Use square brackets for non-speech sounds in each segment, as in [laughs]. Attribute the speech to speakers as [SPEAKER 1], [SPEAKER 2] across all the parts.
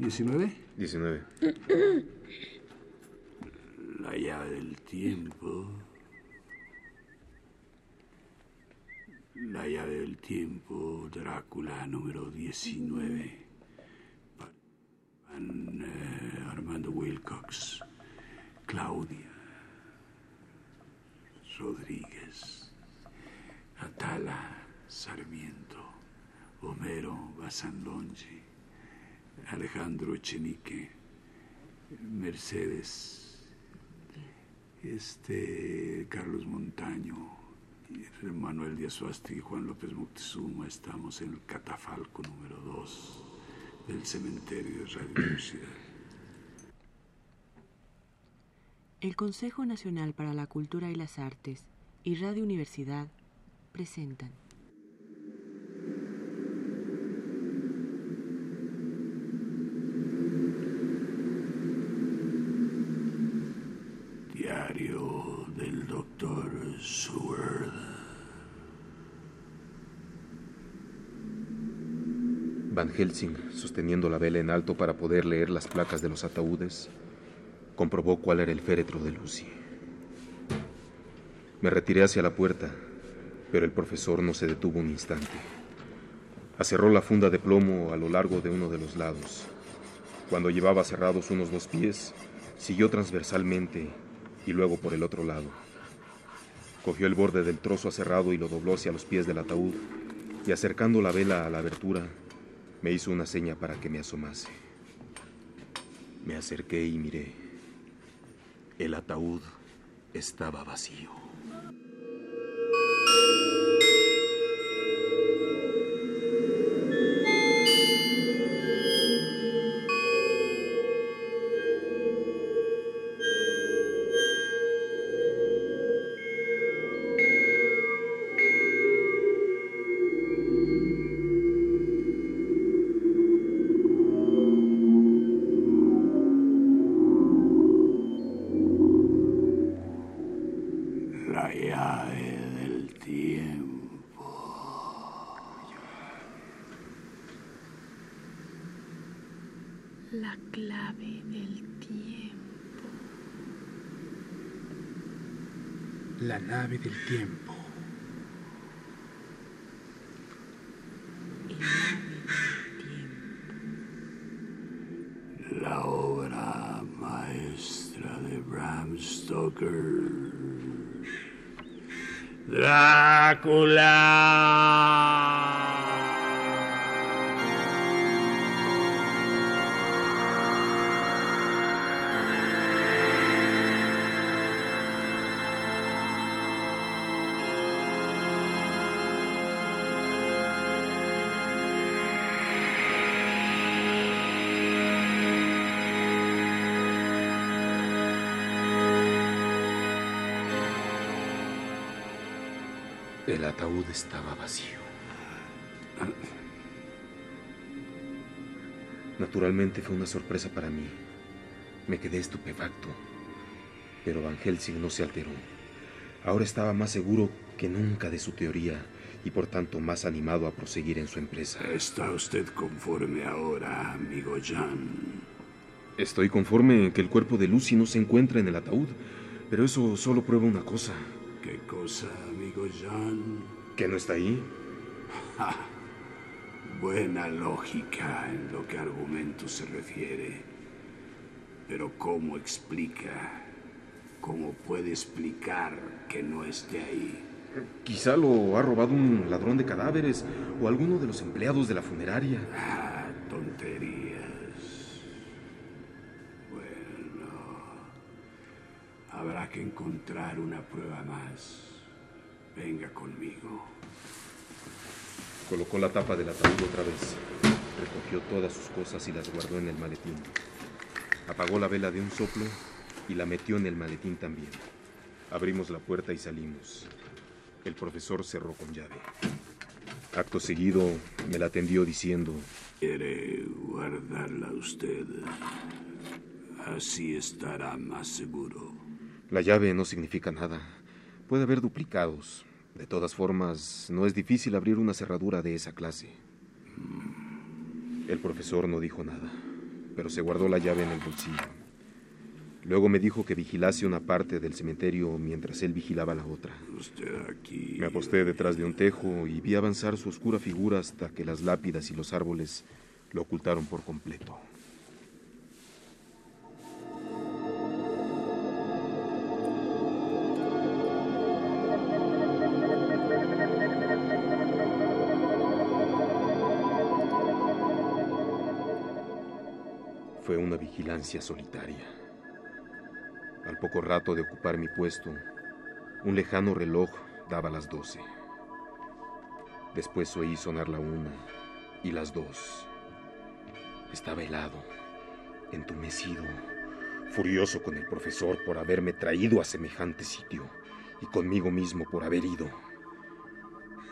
[SPEAKER 1] ¿19?
[SPEAKER 2] 19. [clears throat]
[SPEAKER 1] La llave del tiempo. La llave del tiempo, Drácula número 19. Van, eh, Armando Wilcox. Claudia. Rodríguez. Atala Sarmiento. Homero Basanlongi. Alejandro Echenique. Mercedes. Este Carlos Montaño. Manuel Díaz Suasti y Juan López Moctezuma. Estamos en el catafalco número 2 del cementerio de Radio Universidad.
[SPEAKER 3] El Consejo Nacional para la Cultura y las Artes y Radio Universidad presentan.
[SPEAKER 2] Van Helsing, sosteniendo la vela en alto para poder leer las placas de los ataúdes, comprobó cuál era el féretro de Lucy. Me retiré hacia la puerta, pero el profesor no se detuvo un instante. Acerró la funda de plomo a lo largo de uno de los lados. Cuando llevaba cerrados unos dos pies, siguió transversalmente y luego por el otro lado. Cogió el borde del trozo aserrado y lo dobló hacia los pies del ataúd, y acercando la vela a la abertura, me hizo una seña para que me asomase. Me acerqué y miré. El ataúd estaba vacío.
[SPEAKER 4] Nave del tiempo.
[SPEAKER 1] La obra maestra de Bram Stoker. Drácula.
[SPEAKER 2] Ataúd estaba vacío. Naturalmente fue una sorpresa para mí. Me quedé estupefacto. Pero Van Helsing no se alteró. Ahora estaba más seguro que nunca de su teoría y por tanto más animado a proseguir en su empresa.
[SPEAKER 1] ¿Está usted conforme ahora, amigo Jan?
[SPEAKER 2] Estoy conforme en que el cuerpo de Lucy no se encuentra en el ataúd, pero eso solo prueba una cosa,
[SPEAKER 1] ¿Qué cosa, amigo Jan?
[SPEAKER 2] que no está ahí.
[SPEAKER 1] Buena lógica en lo que a argumentos se refiere. Pero ¿cómo explica? ¿Cómo puede explicar que no esté ahí?
[SPEAKER 2] Quizá lo ha robado un ladrón de cadáveres o alguno de los empleados de la funeraria.
[SPEAKER 1] Ah, tonterías. Habrá que encontrar una prueba más. Venga conmigo.
[SPEAKER 2] Colocó la tapa del ataúd otra vez. Recogió todas sus cosas y las guardó en el maletín. Apagó la vela de un soplo y la metió en el maletín también. Abrimos la puerta y salimos. El profesor cerró con llave. Acto seguido me la atendió diciendo,
[SPEAKER 1] Quiere guardarla usted. Así estará más seguro.
[SPEAKER 2] La llave no significa nada. Puede haber duplicados. De todas formas, no es difícil abrir una cerradura de esa clase. El profesor no dijo nada. pero se guardó la llave en el bolsillo. Luego me dijo que vigilase una parte del cementerio mientras él vigilaba la otra.
[SPEAKER 1] Usted aquí.
[SPEAKER 2] Me aposté detrás de un tejo y vi avanzar su oscura figura hasta que las lápidas y los árboles lo ocultaron por completo. Fue una vigilancia solitaria. Al poco rato de ocupar mi puesto, un lejano reloj daba las doce. Después oí sonar la una y las dos. Estaba helado, entumecido, furioso con el profesor por haberme traído a semejante sitio y conmigo mismo por haber ido.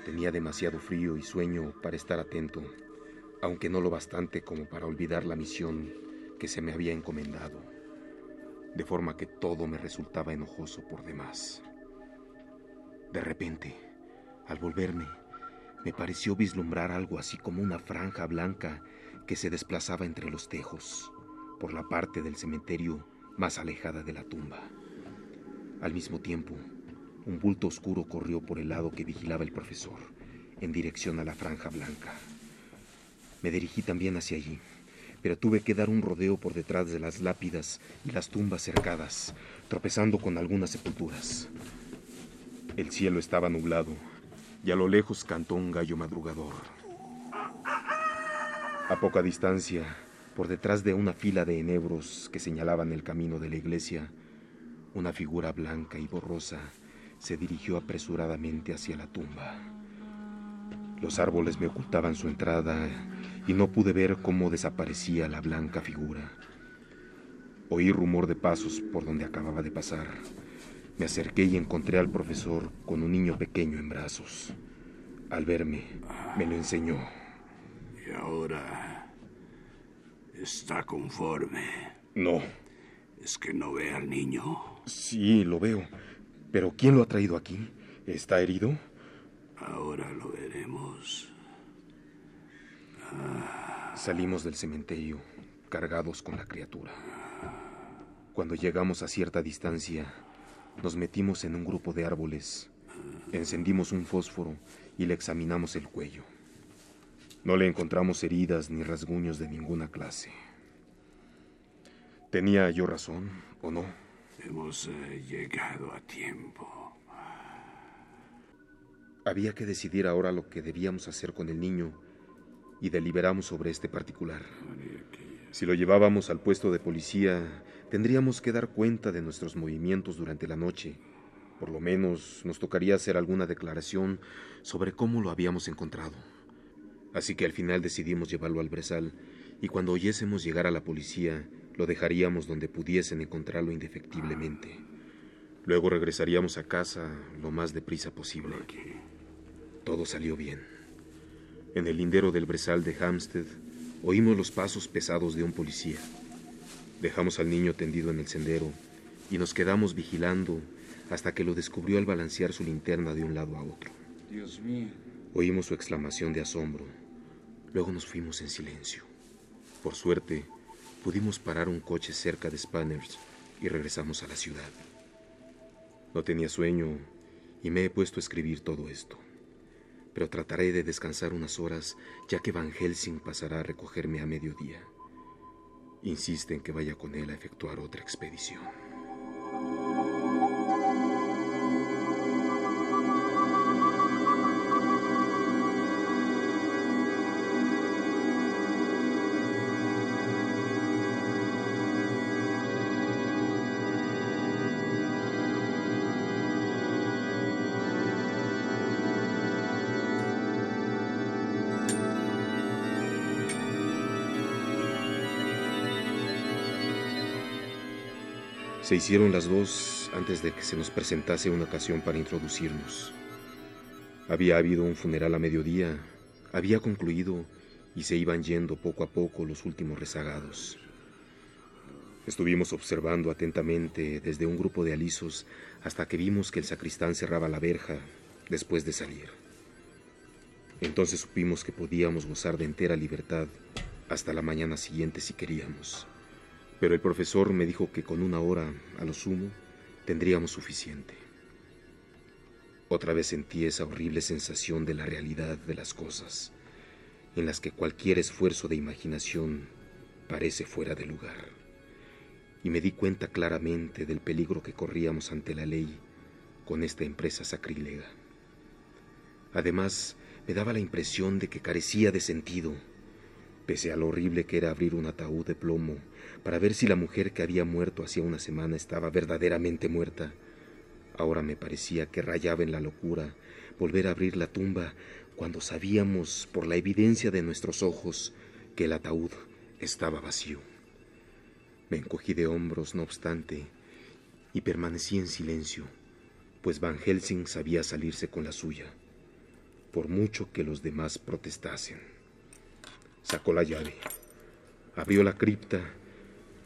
[SPEAKER 2] Tenía demasiado frío y sueño para estar atento, aunque no lo bastante como para olvidar la misión que se me había encomendado, de forma que todo me resultaba enojoso por demás. De repente, al volverme, me pareció vislumbrar algo así como una franja blanca que se desplazaba entre los tejos, por la parte del cementerio más alejada de la tumba. Al mismo tiempo, un bulto oscuro corrió por el lado que vigilaba el profesor, en dirección a la franja blanca. Me dirigí también hacia allí, pero tuve que dar un rodeo por detrás de las lápidas y las tumbas cercadas, tropezando con algunas sepulturas. El cielo estaba nublado y a lo lejos cantó un gallo madrugador. A poca distancia, por detrás de una fila de enebros que señalaban el camino de la iglesia, una figura blanca y borrosa se dirigió apresuradamente hacia la tumba. Los árboles me ocultaban su entrada y no pude ver cómo desaparecía la blanca figura. Oí rumor de pasos por donde acababa de pasar. Me acerqué y encontré al profesor con un niño pequeño en brazos. Al verme, me lo enseñó.
[SPEAKER 1] Y ahora. ¿Está conforme?
[SPEAKER 2] No.
[SPEAKER 1] ¿Es que no ve al niño?
[SPEAKER 2] Sí, lo veo. Pero ¿quién lo ha traído aquí? ¿Está herido?
[SPEAKER 1] Ahora lo veremos.
[SPEAKER 2] Salimos del cementerio, cargados con la criatura. Cuando llegamos a cierta distancia, nos metimos en un grupo de árboles, encendimos un fósforo y le examinamos el cuello. No le encontramos heridas ni rasguños de ninguna clase. ¿Tenía yo razón o no?
[SPEAKER 1] Hemos eh, llegado a tiempo.
[SPEAKER 2] Había que decidir ahora lo que debíamos hacer con el niño y deliberamos sobre este particular. Si lo llevábamos al puesto de policía, tendríamos que dar cuenta de nuestros movimientos durante la noche. Por lo menos nos tocaría hacer alguna declaración sobre cómo lo habíamos encontrado. Así que al final decidimos llevarlo al brezal y cuando oyésemos llegar a la policía, lo dejaríamos donde pudiesen encontrarlo indefectiblemente. Luego regresaríamos a casa lo más deprisa posible. Todo salió bien. En el lindero del brezal de Hampstead, oímos los pasos pesados de un policía. Dejamos al niño tendido en el sendero y nos quedamos vigilando hasta que lo descubrió al balancear su linterna de un lado a otro.
[SPEAKER 5] Dios mío.
[SPEAKER 2] Oímos su exclamación de asombro. Luego nos fuimos en silencio. Por suerte, pudimos parar un coche cerca de Spanners y regresamos a la ciudad. No tenía sueño y me he puesto a escribir todo esto. Pero trataré de descansar unas horas ya que Van Helsing pasará a recogerme a mediodía. Insiste en que vaya con él a efectuar otra expedición. Se hicieron las dos antes de que se nos presentase una ocasión para introducirnos. Había habido un funeral a mediodía, había concluido y se iban yendo poco a poco los últimos rezagados. Estuvimos observando atentamente desde un grupo de alisos hasta que vimos que el sacristán cerraba la verja después de salir. Entonces supimos que podíamos gozar de entera libertad hasta la mañana siguiente si queríamos. Pero el profesor me dijo que con una hora, a lo sumo, tendríamos suficiente. Otra vez sentí esa horrible sensación de la realidad de las cosas, en las que cualquier esfuerzo de imaginación parece fuera de lugar. Y me di cuenta claramente del peligro que corríamos ante la ley con esta empresa sacrílega. Además, me daba la impresión de que carecía de sentido, pese a lo horrible que era abrir un ataúd de plomo para ver si la mujer que había muerto hacía una semana estaba verdaderamente muerta. Ahora me parecía que rayaba en la locura volver a abrir la tumba cuando sabíamos por la evidencia de nuestros ojos que el ataúd estaba vacío. Me encogí de hombros, no obstante, y permanecí en silencio, pues Van Helsing sabía salirse con la suya, por mucho que los demás protestasen. Sacó la llave, abrió la cripta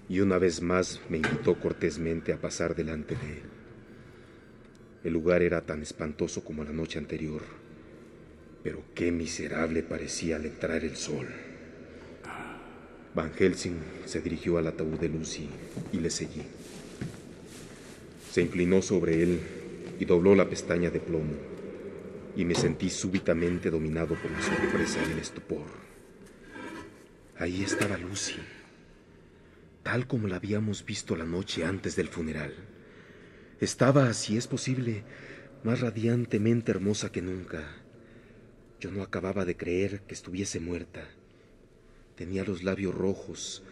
[SPEAKER 2] y una vez más me invitó cortésmente a pasar delante de él. El lugar era tan espantoso como la noche anterior, pero qué miserable parecía al entrar el sol. Van Helsing se dirigió al ataúd de Lucy y le seguí. Se inclinó sobre él y dobló la pestaña de plomo, y me sentí súbitamente dominado por la sorpresa y el estupor. Ahí estaba Lucy tal como la habíamos visto la noche antes del funeral. Estaba, si es posible, más radiantemente hermosa que nunca. Yo no acababa de creer que estuviese muerta. Tenía los labios rojos,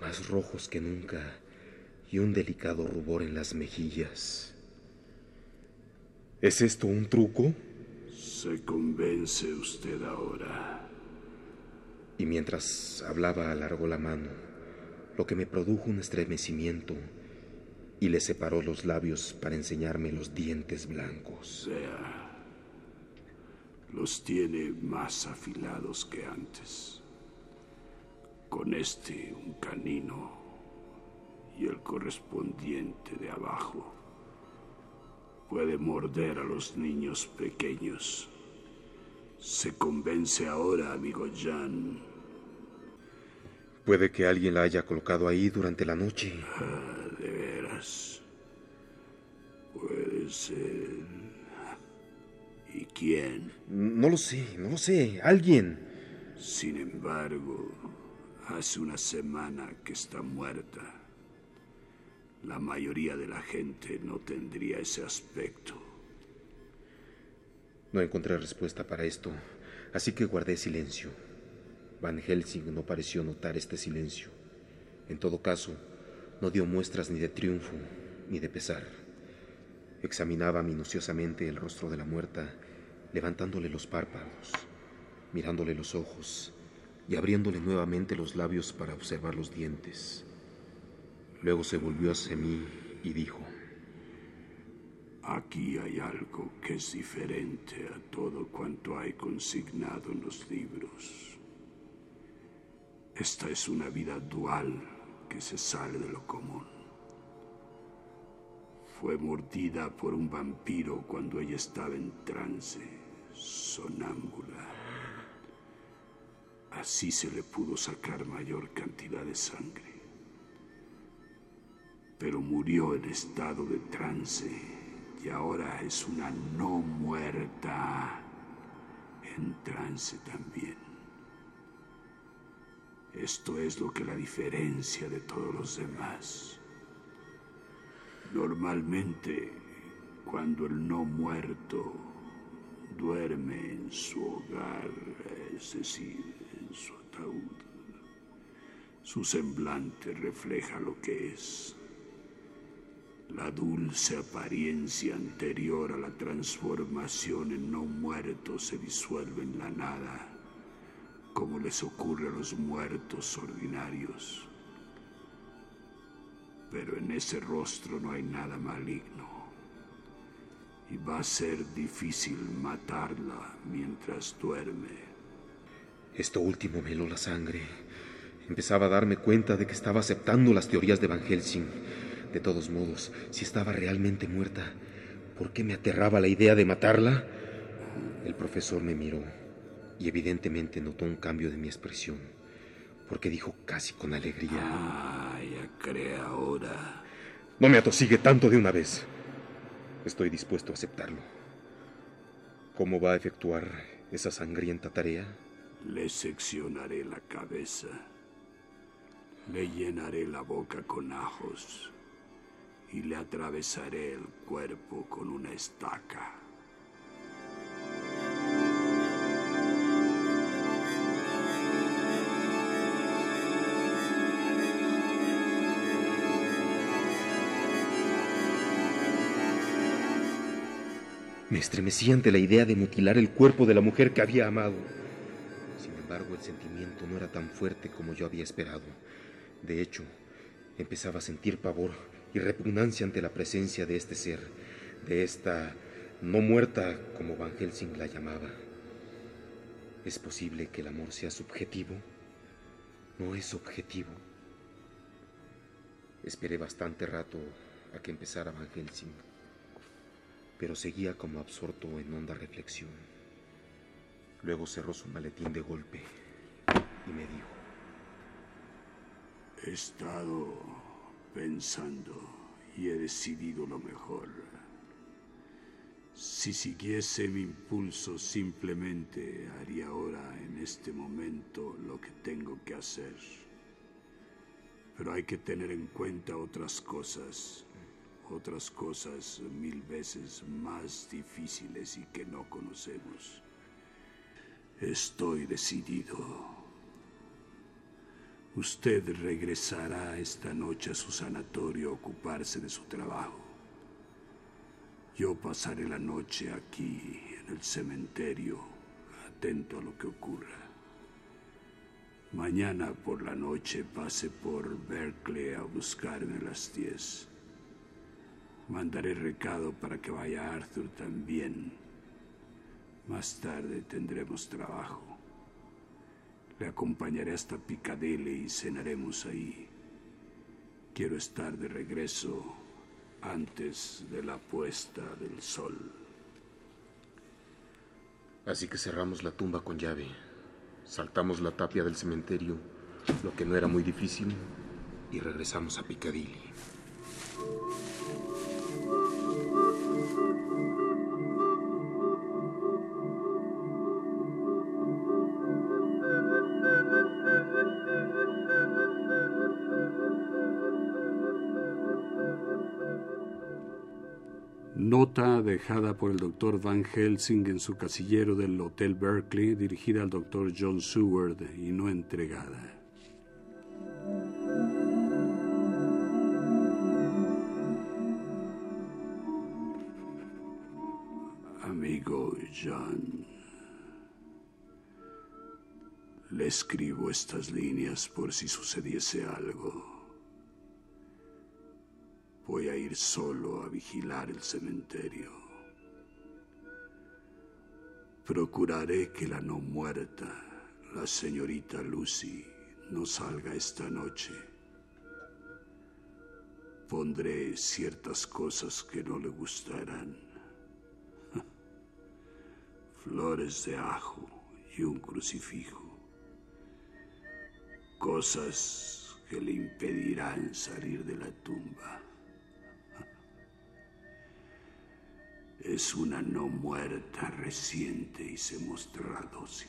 [SPEAKER 2] más rojos que nunca, y un delicado rubor en las mejillas. ¿Es esto un truco?
[SPEAKER 1] Se convence usted ahora.
[SPEAKER 2] Y mientras hablaba alargó la mano lo que me produjo un estremecimiento y le separó los labios para enseñarme los dientes blancos.
[SPEAKER 1] Sea, los tiene más afilados que antes. Con este un canino y el correspondiente de abajo puede morder a los niños pequeños. Se convence ahora, amigo Jan
[SPEAKER 2] Puede que alguien la haya colocado ahí durante la noche.
[SPEAKER 1] Ah, de veras. Puede ser. ¿Y quién?
[SPEAKER 2] No lo sé, no lo sé. Alguien.
[SPEAKER 1] Sin embargo, hace una semana que está muerta. La mayoría de la gente no tendría ese aspecto.
[SPEAKER 2] No encontré respuesta para esto, así que guardé silencio. Van Helsing no pareció notar este silencio. En todo caso, no dio muestras ni de triunfo ni de pesar. Examinaba minuciosamente el rostro de la muerta, levantándole los párpados, mirándole los ojos y abriéndole nuevamente los labios para observar los dientes. Luego se volvió hacia mí y dijo,
[SPEAKER 1] Aquí hay algo que es diferente a todo cuanto hay consignado en los libros. Esta es una vida dual que se sale de lo común. Fue mordida por un vampiro cuando ella estaba en trance, sonámbula. Así se le pudo sacar mayor cantidad de sangre. Pero murió en estado de trance y ahora es una no muerta en trance también. Esto es lo que la diferencia de todos los demás. Normalmente, cuando el no muerto duerme en su hogar, es decir, en su ataúd, su semblante refleja lo que es. La dulce apariencia anterior a la transformación en no muerto se disuelve en la nada como les ocurre a los muertos ordinarios. Pero en ese rostro no hay nada maligno. Y va a ser difícil matarla mientras duerme.
[SPEAKER 2] Esto último me la sangre. Empezaba a darme cuenta de que estaba aceptando las teorías de Van Helsing. De todos modos, si estaba realmente muerta, ¿por qué me aterraba la idea de matarla? El profesor me miró y evidentemente notó un cambio de mi expresión, porque dijo casi con alegría.
[SPEAKER 1] Ah, ya cree ahora.
[SPEAKER 2] No me atosigue tanto de una vez. Estoy dispuesto a aceptarlo. ¿Cómo va a efectuar esa sangrienta tarea?
[SPEAKER 1] Le seccionaré la cabeza. Le llenaré la boca con ajos y le atravesaré el cuerpo con una estaca.
[SPEAKER 2] Me estremecí ante la idea de mutilar el cuerpo de la mujer que había amado. Sin embargo, el sentimiento no era tan fuerte como yo había esperado. De hecho, empezaba a sentir pavor y repugnancia ante la presencia de este ser, de esta no muerta como Van Helsing la llamaba. ¿Es posible que el amor sea subjetivo? ¿No es objetivo? Esperé bastante rato a que empezara Van Helsing pero seguía como absorto en honda reflexión. Luego cerró su maletín de golpe y me dijo,
[SPEAKER 1] He estado pensando y he decidido lo mejor. Si siguiese mi impulso simplemente haría ahora en este momento lo que tengo que hacer. Pero hay que tener en cuenta otras cosas otras cosas mil veces más difíciles y que no conocemos. Estoy decidido. Usted regresará esta noche a su sanatorio a ocuparse de su trabajo. Yo pasaré la noche aquí en el cementerio, atento a lo que ocurra. Mañana por la noche pase por Berkeley a buscarme a las 10. Mandaré recado para que vaya Arthur también. Más tarde tendremos trabajo. Le acompañaré hasta Piccadilly y cenaremos ahí. Quiero estar de regreso antes de la puesta del sol.
[SPEAKER 2] Así que cerramos la tumba con llave. Saltamos la tapia del cementerio, lo que no era muy difícil, y regresamos a Piccadilly.
[SPEAKER 1] Nota dejada por el Dr. Van Helsing en su casillero del Hotel Berkeley, dirigida al Dr. John Seward y no entregada. Amigo John, le escribo estas líneas por si sucediese algo. Voy a ir solo a vigilar el cementerio. Procuraré que la no muerta, la señorita Lucy, no salga esta noche. Pondré ciertas cosas que no le gustarán. [laughs] Flores de ajo y un crucifijo. Cosas que le impedirán salir de la tumba. Es una no muerta reciente y se mostrará dócil.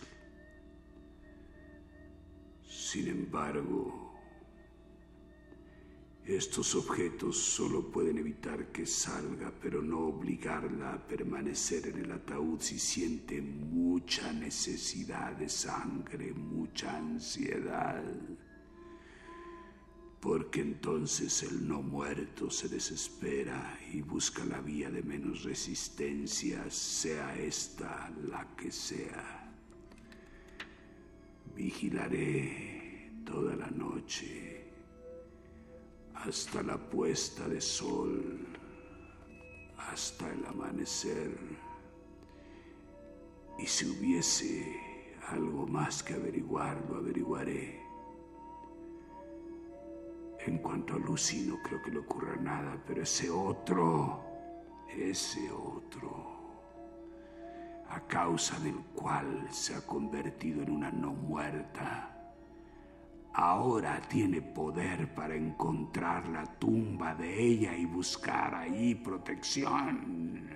[SPEAKER 1] Sin embargo, estos objetos solo pueden evitar que salga, pero no obligarla a permanecer en el ataúd si siente mucha necesidad de sangre, mucha ansiedad porque entonces el no muerto se desespera y busca la vía de menos resistencia, sea esta la que sea. Vigilaré toda la noche hasta la puesta de sol, hasta el amanecer. Y si hubiese algo más que averiguar, lo averiguaré. En cuanto a Lucy, no creo que le ocurra nada, pero ese otro, ese otro, a causa del cual se ha convertido en una no muerta, ahora tiene poder para encontrar la tumba de ella y buscar ahí protección.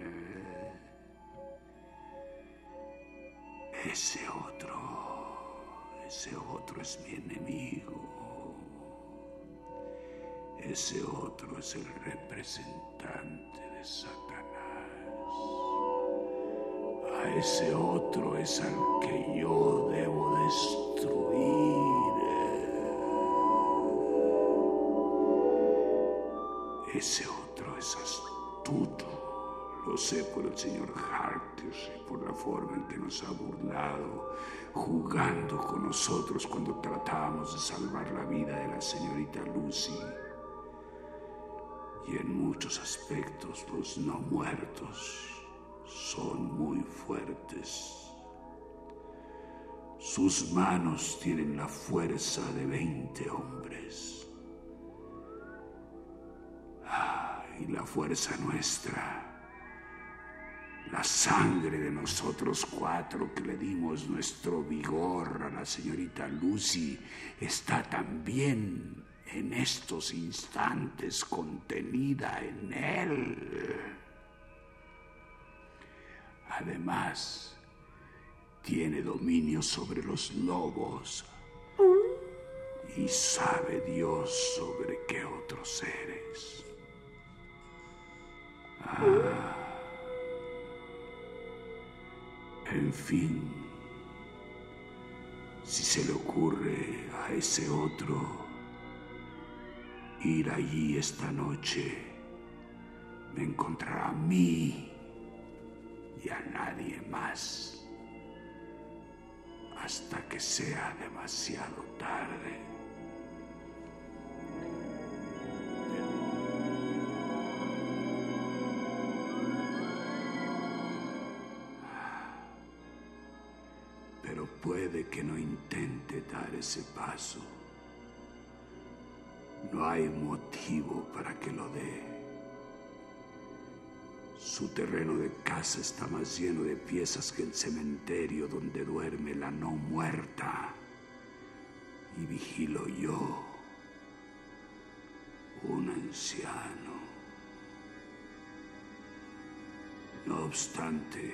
[SPEAKER 1] Ese otro, ese otro es mi enemigo. Ese otro es el representante de Satanás. A ese otro es al que yo debo destruir. Ese otro es astuto. Lo sé por el señor Harkers y por la forma en que nos ha burlado, jugando con nosotros cuando tratábamos de salvar la vida de la señorita Lucy. Y en muchos aspectos los no muertos son muy fuertes. Sus manos tienen la fuerza de 20 hombres. Ah, y la fuerza nuestra, la sangre de nosotros cuatro que le dimos nuestro vigor a la señorita Lucy, está también en estos instantes contenida en él. Además, tiene dominio sobre los lobos y sabe Dios sobre qué otros seres. Ah. En fin, si se le ocurre a ese otro ir allí esta noche, me encontrará a mí y a nadie más hasta que sea demasiado tarde. Pero puede que no intente dar ese paso. No hay motivo para que lo dé. Su terreno de casa está más lleno de piezas que el cementerio donde duerme la no muerta. Y vigilo yo, un anciano. No obstante,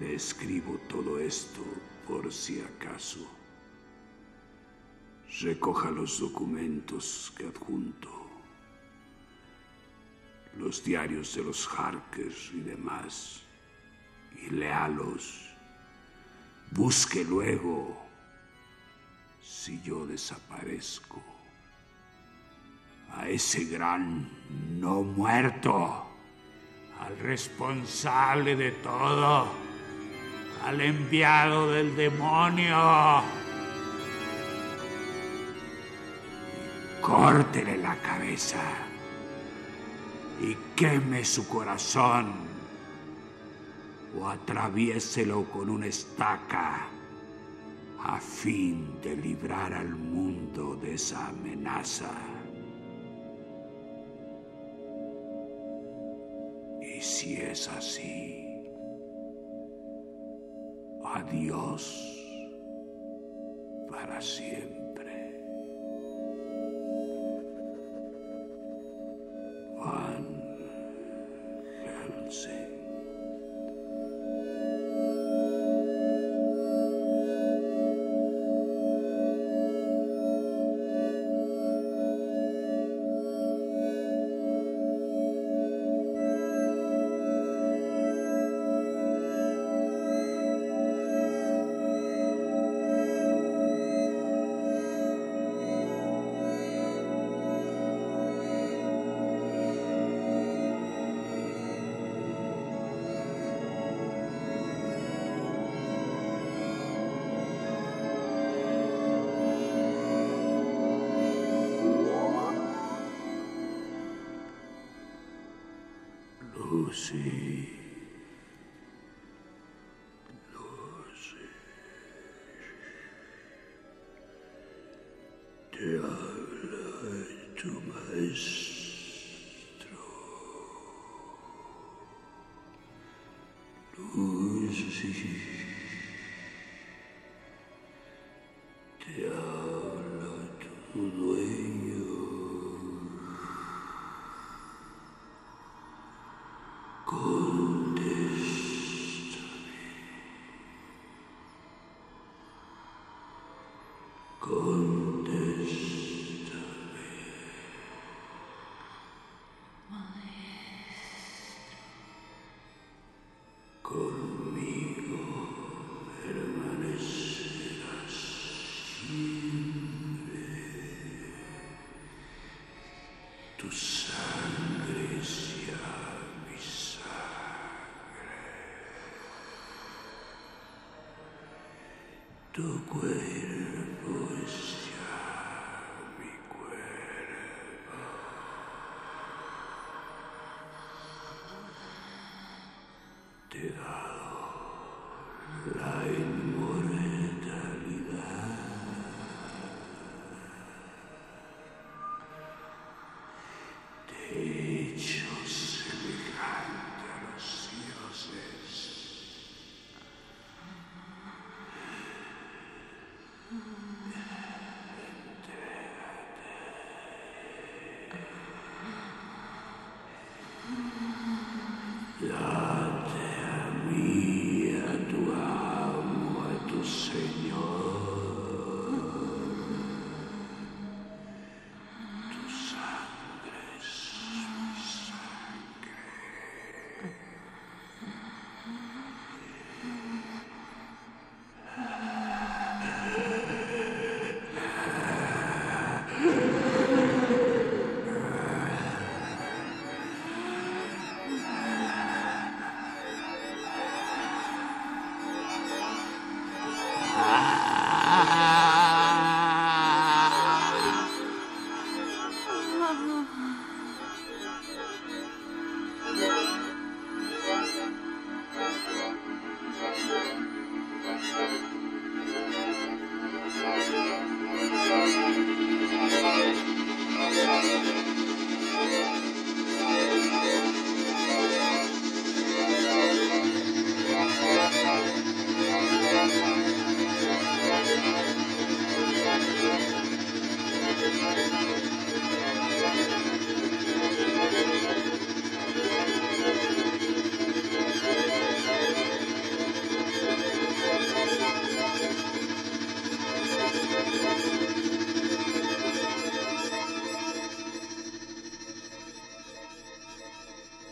[SPEAKER 1] le escribo todo esto por si acaso. Recoja los documentos que adjunto, los diarios de los Harkers y demás, y léalos. Busque luego si yo desaparezco a ese gran no muerto, al responsable de todo, al enviado del demonio. Córtele la cabeza y queme su corazón o atraviéselo con una estaca a fin de librar al mundo de esa amenaza. Y si es así, adiós para siempre. Túi. Tu cuerpo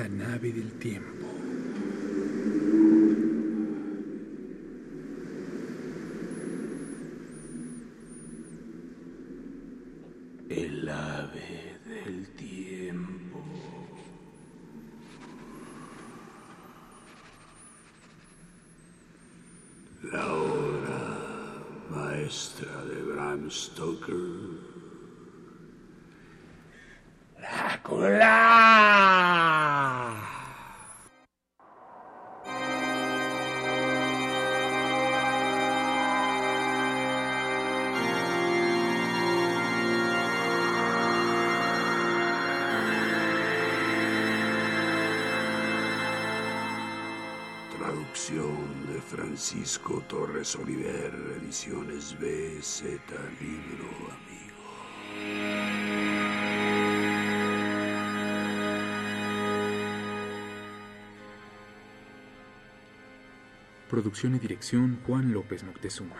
[SPEAKER 4] La nave del tiempo.
[SPEAKER 1] El ave del tiempo. La obra maestra de Bram Stoker. Traducción Francisco Torres Oliver, ediciones BZ, libro amigo.
[SPEAKER 4] Producción y dirección Juan López Moctezuma.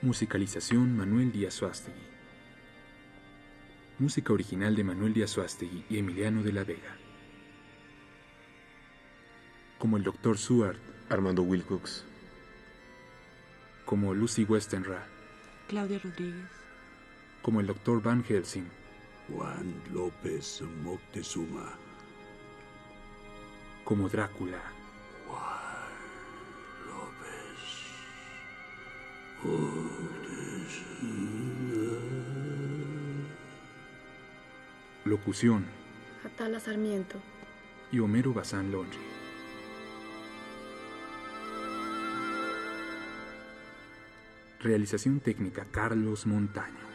[SPEAKER 4] Musicalización Manuel Díaz Suástegui. Música original de Manuel Díaz Suástegui y Emiliano de la Vega. Como el Dr. Seward,
[SPEAKER 2] Armando Wilcox,
[SPEAKER 4] como Lucy Westenra,
[SPEAKER 3] Claudia Rodríguez,
[SPEAKER 4] como el Dr. Van Helsing,
[SPEAKER 1] Juan López Moctezuma.
[SPEAKER 4] Como Drácula.
[SPEAKER 1] Juan López Moctezuma.
[SPEAKER 4] Locución.
[SPEAKER 6] Atala Sarmiento.
[SPEAKER 4] Y Homero Bazán Lonri. Realización técnica Carlos Montaño.